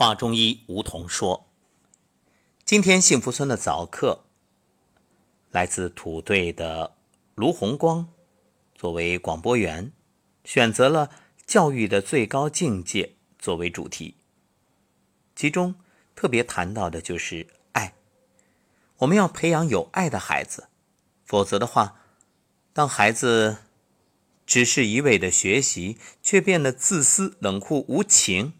话中医梧桐说：“今天幸福村的早课，来自土队的卢红光，作为广播员，选择了教育的最高境界作为主题。其中特别谈到的就是爱。我们要培养有爱的孩子，否则的话，当孩子只是一味的学习，却变得自私、冷酷无情，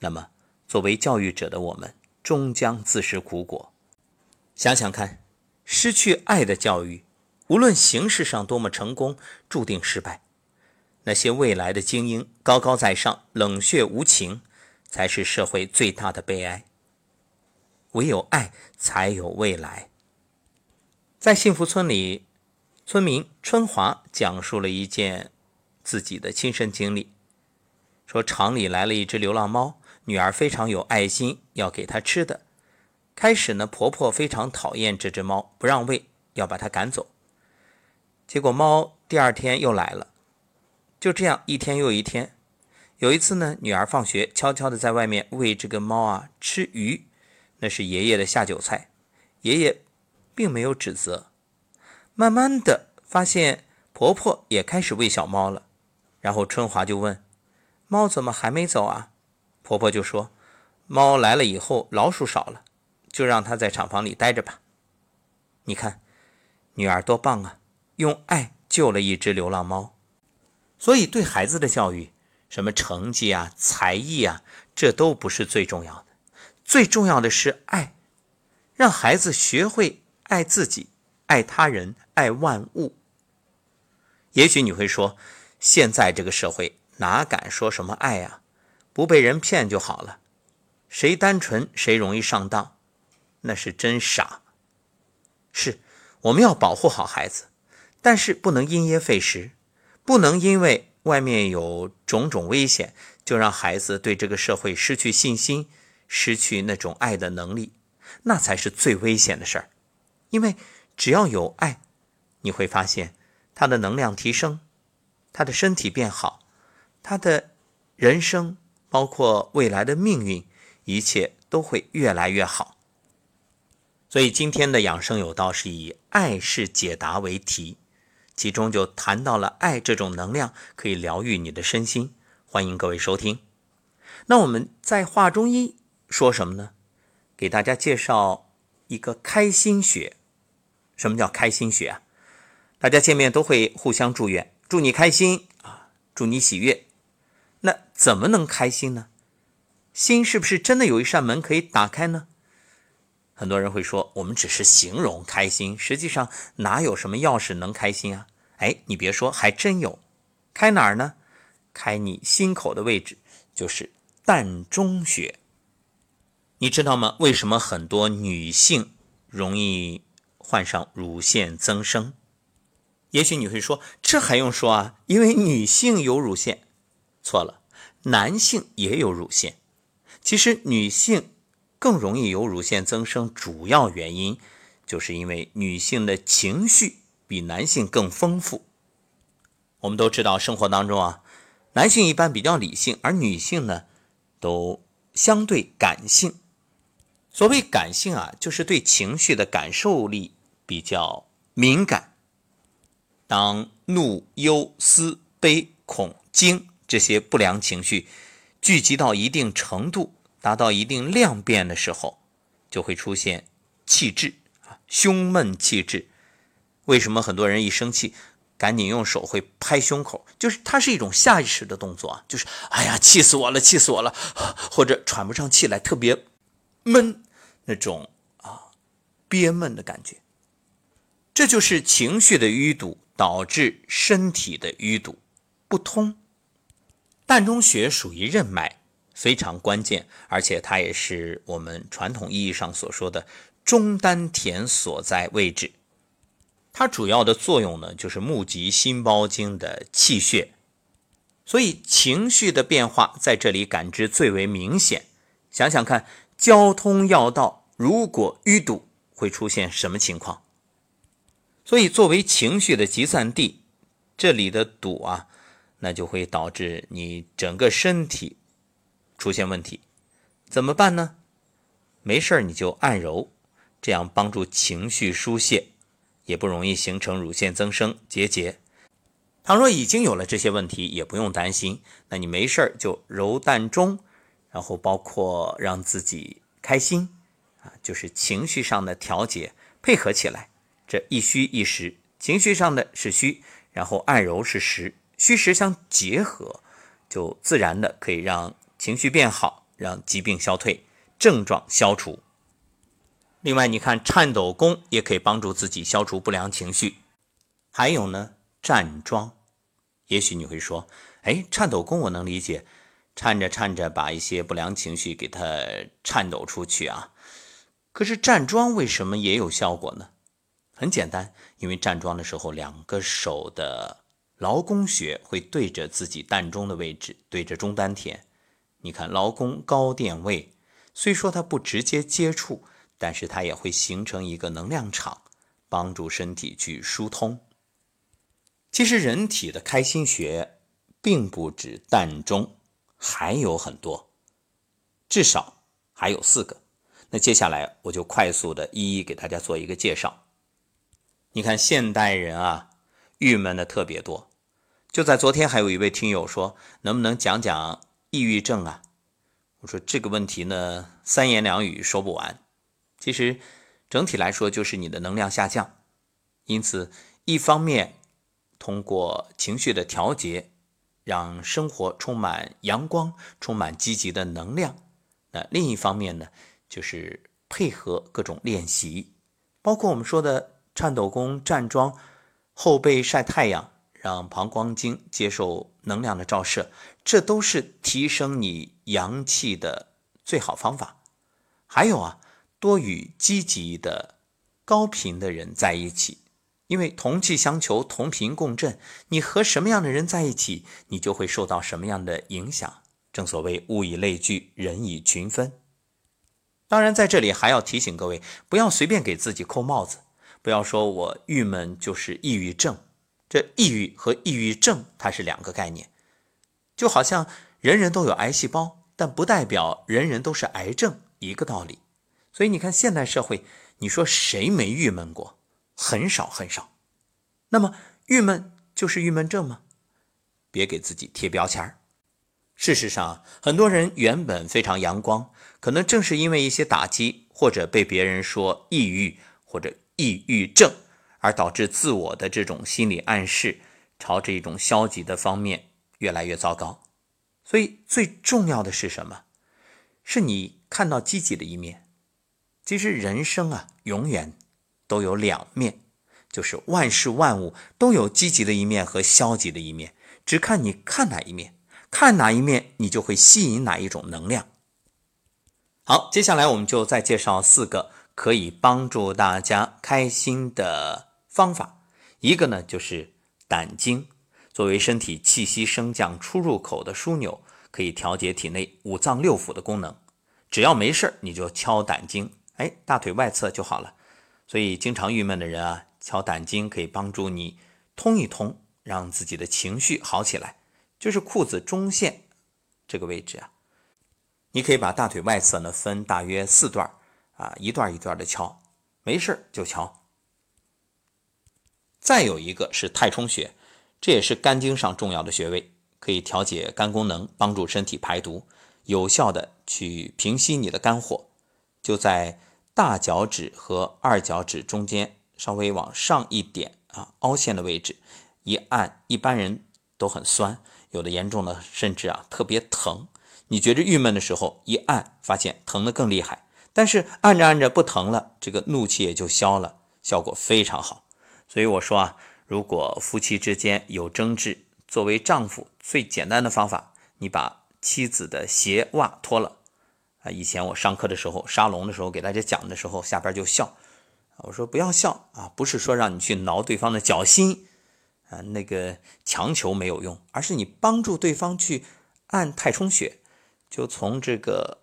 那么。”作为教育者的我们，终将自食苦果。想想看，失去爱的教育，无论形式上多么成功，注定失败。那些未来的精英高高在上、冷血无情，才是社会最大的悲哀。唯有爱，才有未来。在幸福村里，村民春华讲述了一件自己的亲身经历，说厂里来了一只流浪猫。女儿非常有爱心，要给它吃的。开始呢，婆婆非常讨厌这只猫，不让喂，要把它赶走。结果猫第二天又来了，就这样一天又一天。有一次呢，女儿放学悄悄的在外面喂这个猫啊吃鱼，那是爷爷的下酒菜。爷爷并没有指责。慢慢的发现婆婆也开始喂小猫了，然后春华就问：“猫怎么还没走啊？”婆婆就说：“猫来了以后，老鼠少了，就让它在厂房里待着吧。”你看，女儿多棒啊！用爱救了一只流浪猫。所以，对孩子的教育，什么成绩啊、才艺啊，这都不是最重要的。最重要的是爱，让孩子学会爱自己、爱他人、爱万物。也许你会说，现在这个社会哪敢说什么爱呀？不被人骗就好了，谁单纯谁容易上当，那是真傻。是，我们要保护好孩子，但是不能因噎废食，不能因为外面有种种危险，就让孩子对这个社会失去信心，失去那种爱的能力，那才是最危险的事儿。因为只要有爱，你会发现他的能量提升，他的身体变好，他的人生。包括未来的命运，一切都会越来越好。所以今天的养生有道是以“爱是解答”为题，其中就谈到了爱这种能量可以疗愈你的身心。欢迎各位收听。那我们在话中医说什么呢？给大家介绍一个开心穴。什么叫开心穴啊？大家见面都会互相祝愿，祝你开心啊，祝你喜悦。那怎么能开心呢？心是不是真的有一扇门可以打开呢？很多人会说，我们只是形容开心，实际上哪有什么钥匙能开心啊？哎，你别说，还真有。开哪儿呢？开你心口的位置，就是膻中穴。你知道吗？为什么很多女性容易患上乳腺增生？也许你会说，这还用说啊？因为女性有乳腺。错了，男性也有乳腺。其实女性更容易有乳腺增生，主要原因就是因为女性的情绪比男性更丰富。我们都知道，生活当中啊，男性一般比较理性，而女性呢，都相对感性。所谓感性啊，就是对情绪的感受力比较敏感。当怒、忧、思、悲、恐、惊。这些不良情绪聚集到一定程度，达到一定量变的时候，就会出现气滞啊，胸闷气滞。为什么很多人一生气，赶紧用手会拍胸口？就是它是一种下意识的动作啊，就是哎呀，气死我了，气死我了，或者喘不上气来，特别闷那种啊憋闷的感觉。这就是情绪的淤堵导致身体的淤堵不通。膻中穴属于任脉，非常关键，而且它也是我们传统意义上所说的中丹田所在位置。它主要的作用呢，就是募集心包经的气血，所以情绪的变化在这里感知最为明显。想想看，交通要道如果淤堵，会出现什么情况？所以，作为情绪的集散地，这里的堵啊。那就会导致你整个身体出现问题，怎么办呢？没事你就按揉，这样帮助情绪疏泄，也不容易形成乳腺增生结节。倘若已经有了这些问题，也不用担心，那你没事就揉膻中，然后包括让自己开心啊，就是情绪上的调节配合起来，这一虚一实，情绪上的是虚，然后按揉是实，虚实相结合，就自然的可以让情绪变好，让疾病消退，症状消除。另外，你看颤抖功也可以帮助自己消除不良情绪，还有呢，站桩。也许你会说：“哎，颤抖功我能理解，颤着颤着把一些不良情绪给它颤抖出去啊。”可是站桩为什么也有效果呢？很简单，因为站桩的时候，两个手的劳宫穴会对着自己膻中的位置，对着中丹田。你看劳宫高电位，虽说它不直接接触，但是它也会形成一个能量场，帮助身体去疏通。其实人体的开心穴并不止膻中，还有很多，至少还有四个。那接下来我就快速的一一给大家做一个介绍。你看现代人啊，郁闷的特别多。就在昨天，还有一位听友说，能不能讲讲抑郁症啊？我说这个问题呢，三言两语说不完。其实整体来说，就是你的能量下降。因此，一方面。通过情绪的调节，让生活充满阳光，充满积极的能量。那另一方面呢，就是配合各种练习，包括我们说的颤抖功、站桩、后背晒太阳，让膀胱经接受能量的照射，这都是提升你阳气的最好方法。还有啊，多与积极的、高频的人在一起。因为同气相求，同频共振，你和什么样的人在一起，你就会受到什么样的影响。正所谓物以类聚，人以群分。当然，在这里还要提醒各位，不要随便给自己扣帽子，不要说我郁闷就是抑郁症。这抑郁和抑郁症它是两个概念，就好像人人都有癌细胞，但不代表人人都是癌症一个道理。所以你看，现代社会，你说谁没郁闷过？很少很少，那么郁闷就是郁闷症吗？别给自己贴标签儿。事实上，很多人原本非常阳光，可能正是因为一些打击，或者被别人说抑郁或者抑郁症，而导致自我的这种心理暗示朝着一种消极的方面越来越糟糕。所以最重要的是什么？是你看到积极的一面。其实人生啊，永远。都有两面，就是万事万物都有积极的一面和消极的一面，只看你看哪一面，看哪一面，你就会吸引哪一种能量。好，接下来我们就再介绍四个可以帮助大家开心的方法。一个呢，就是胆经，作为身体气息升降出入口的枢纽，可以调节体内五脏六腑的功能。只要没事你就敲胆经，哎，大腿外侧就好了。所以，经常郁闷的人啊，敲胆经可以帮助你通一通，让自己的情绪好起来。就是裤子中线这个位置啊，你可以把大腿外侧呢分大约四段啊，一段一段的敲，没事就敲。再有一个是太冲穴，这也是肝经上重要的穴位，可以调节肝功能，帮助身体排毒，有效的去平息你的肝火，就在。大脚趾和二脚趾中间稍微往上一点啊，凹陷的位置一按，一般人都很酸，有的严重的甚至啊特别疼。你觉着郁闷的时候，一按发现疼的更厉害，但是按着按着不疼了，这个怒气也就消了，效果非常好。所以我说啊，如果夫妻之间有争执，作为丈夫最简单的方法，你把妻子的鞋袜脱了。啊，以前我上课的时候，沙龙的时候给大家讲的时候，下边就笑。我说不要笑啊，不是说让你去挠对方的脚心，啊，那个强求没有用，而是你帮助对方去按太冲穴，就从这个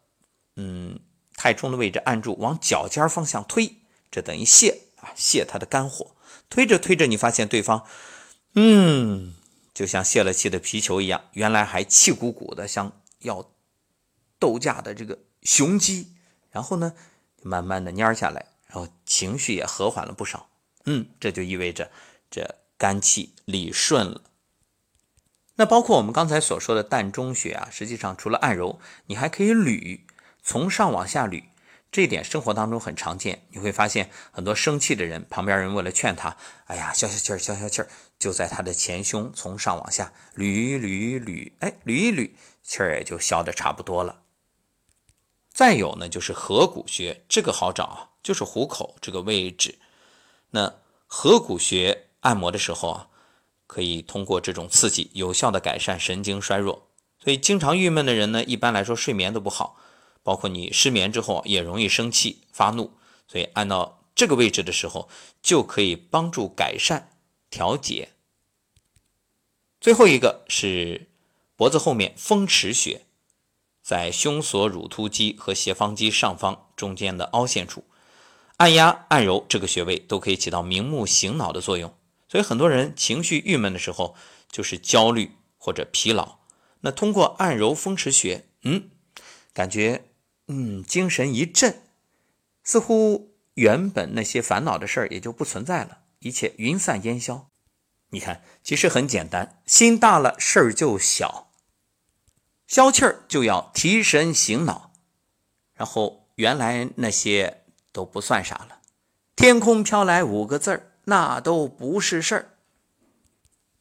嗯太冲的位置按住，往脚尖方向推，这等于泄啊泄他的肝火。推着推着，你发现对方嗯，就像泄了气的皮球一样，原来还气鼓鼓的，像要。斗架的这个雄鸡，然后呢，慢慢的蔫下来，然后情绪也和缓了不少。嗯，这就意味着这肝气理顺了。那包括我们刚才所说的膻中穴啊，实际上除了按揉，你还可以捋，从上往下捋。这一点生活当中很常见。你会发现很多生气的人，旁边人为了劝他，哎呀，消消气儿，消消气儿，就在他的前胸从上往下捋捋捋，哎，捋一捋，气儿也就消的差不多了。再有呢，就是合谷穴，这个好找，就是虎口这个位置。那合谷穴按摩的时候啊。可以通过这种刺激，有效的改善神经衰弱。所以，经常郁闷的人呢，一般来说睡眠都不好，包括你失眠之后也容易生气发怒。所以，按到这个位置的时候，就可以帮助改善调节。最后一个是脖子后面风池穴，在胸锁乳突肌和斜方肌上方中间的凹陷处，按压按揉这个穴位都可以起到明目醒脑的作用。所以很多人情绪郁闷的时候，就是焦虑或者疲劳。那通过按揉风池穴，嗯，感觉嗯精神一振，似乎原本那些烦恼的事儿也就不存在了，一切云散烟消。你看，其实很简单，心大了事儿就小，消气儿就要提神醒脑，然后原来那些都不算啥了。天空飘来五个字儿。那都不是事儿。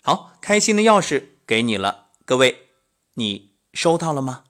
好，开心的钥匙给你了，各位，你收到了吗？